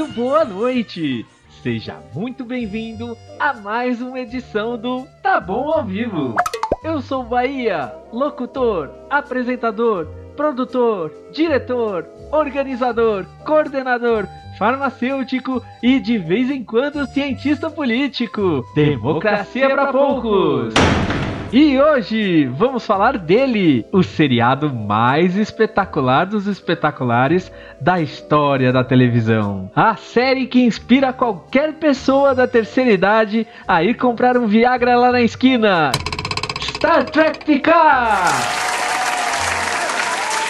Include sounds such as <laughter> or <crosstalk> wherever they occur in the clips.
boa noite! Seja muito bem-vindo a mais uma edição do Tá Bom ao Vivo. Eu sou Bahia, locutor, apresentador, produtor, diretor, organizador, coordenador, farmacêutico e de vez em quando cientista político. Democracia para poucos. E hoje vamos falar dele, o seriado mais espetacular dos espetaculares da história da televisão. A série que inspira qualquer pessoa da terceira idade a ir comprar um Viagra lá na esquina. Star Trek Picard!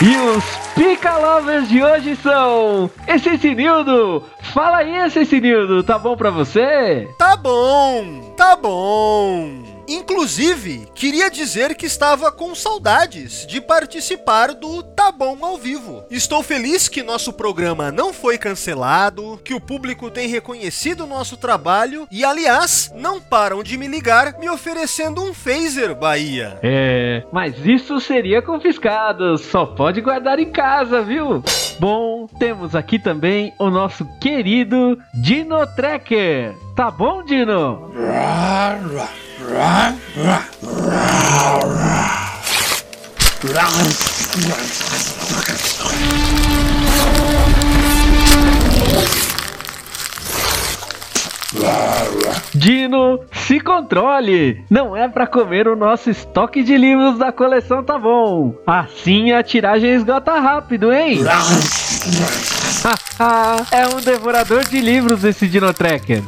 E os Pica Lovers de hoje são Essencinildo! Fala aí, Essencinildo, tá bom pra você? Tá bom, tá bom. Inclusive, queria dizer que estava com saudades de participar do Tá Bom ao vivo. Estou feliz que nosso programa não foi cancelado, que o público tem reconhecido nosso trabalho e, aliás, não param de me ligar me oferecendo um phaser, Bahia. É, mas isso seria confiscado, só pode guardar em casa, viu? Bom, temos aqui também o nosso querido Dino Tracker. Tá bom, Dino? Dino, se controle! Não é pra comer o nosso estoque de livros da coleção, tá bom? Assim a tiragem esgota rápido, hein? <laughs> é um devorador de livros esse Dino Tracker.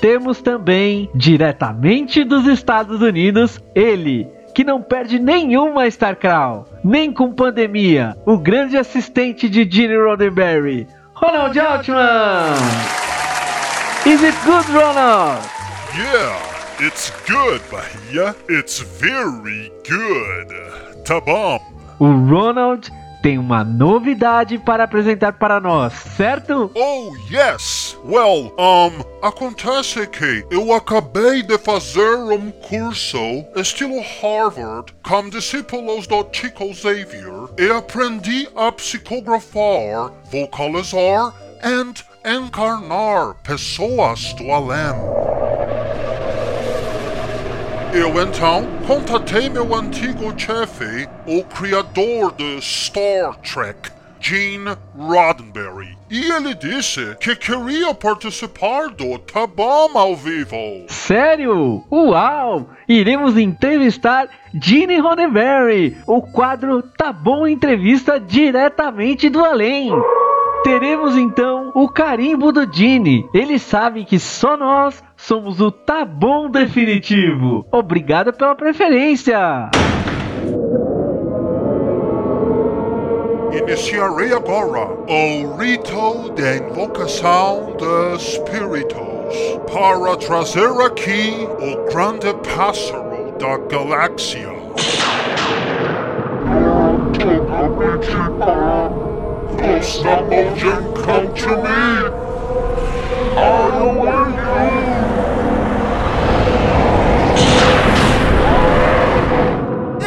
Temos também, diretamente dos Estados Unidos, ele, que não perde nenhuma StarCrawl, nem com pandemia, o grande assistente de Gene Roddenberry, Ronald Altman! Is it good, Ronald? Yeah, it's good, Bahia. It's very good. Tá bom. O Ronald tem uma novidade para apresentar para nós, certo? Oh, yes! Well, um, acontece que eu acabei de fazer um curso estilo Harvard com discípulos do Chico Xavier e aprendi a psicografar, vocalizar e encarnar pessoas do além. Eu então contatei meu antigo chefe, o criador de Star Trek, Gene Roddenberry. E ele disse que queria participar do Tá Bom ao vivo. Sério? Uau! Iremos entrevistar Gene Roddenberry, o quadro Tá Bom Entrevista diretamente do além. Teremos então o carimbo do Gene. Ele sabe que só nós somos o Tá Bom Definitivo. Obrigado pela preferência. Iniciarei agora o rito de invocação dos espíritos para trazer aqui o grande pássaro da galáxia.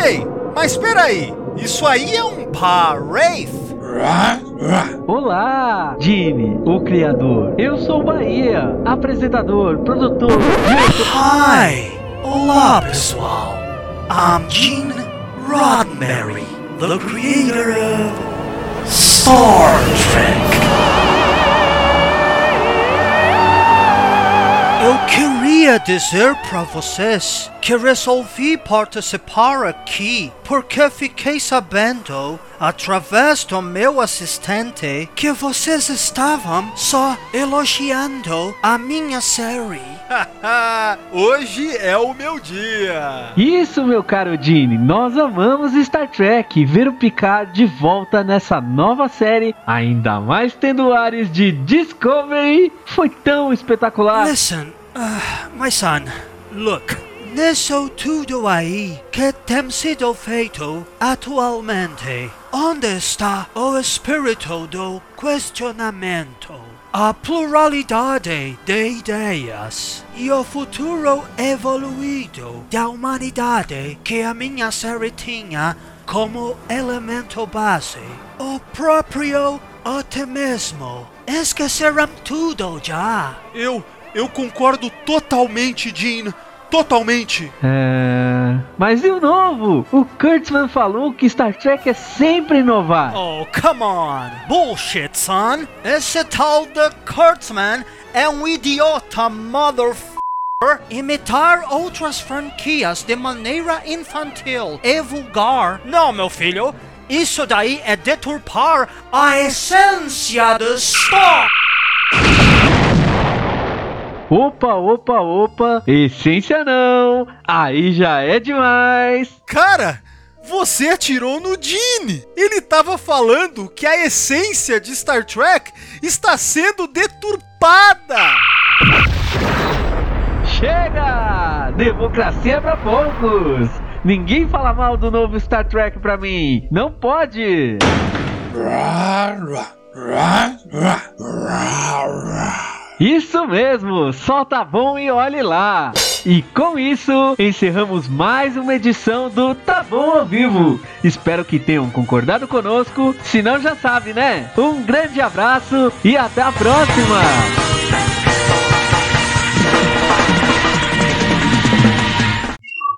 Ei, mas peraí, isso aí é um Wraith? Olá, Jimmy, o criador. Eu sou Bahia, apresentador, produtor. Hi! Olá, pessoal. I'm Gene Roddenberry, the creator of Star Trek. Eu queria dizer para vocês que resolvi participar aqui porque fiquei sabendo, através do meu assistente, que vocês estavam só elogiando a minha série. <laughs> Hoje é o meu dia. Isso, meu caro Gene, nós amamos Star Trek e ver o Picard de volta nessa nova série, ainda mais tendo ares de Discovery, foi tão espetacular. Listen, uh, my son, look. Nisso tudo aí que tem sido feito atualmente, onde está o espírito do questionamento? A pluralidade de ideias e o futuro evoluído da humanidade que a minha série tinha como elemento base. O próprio otimismo Esqueceram tudo já. Eu, eu concordo totalmente, Jean. Totalmente. É... Mas e o novo? O Kurtzman falou que Star Trek é sempre inovar. Oh, come on. Bullshit, son. Esse tal de Kurtzman é um idiota motherfucker. Imitar outras franquias de maneira infantil e vulgar. Não, meu filho. Isso daí é deturpar a essência do Star. Opa, opa, opa. Essência não. Aí já é demais. Cara, você atirou no Gene. Ele tava falando que a essência de Star Trek está sendo deturpada. Chega! Democracia pra poucos. Ninguém fala mal do novo Star Trek pra mim. Não pode. Isso mesmo, só tá bom e olhe lá. E com isso, encerramos mais uma edição do Tá Bom ao Vivo. Espero que tenham concordado conosco, se não já sabe, né? Um grande abraço e até a próxima!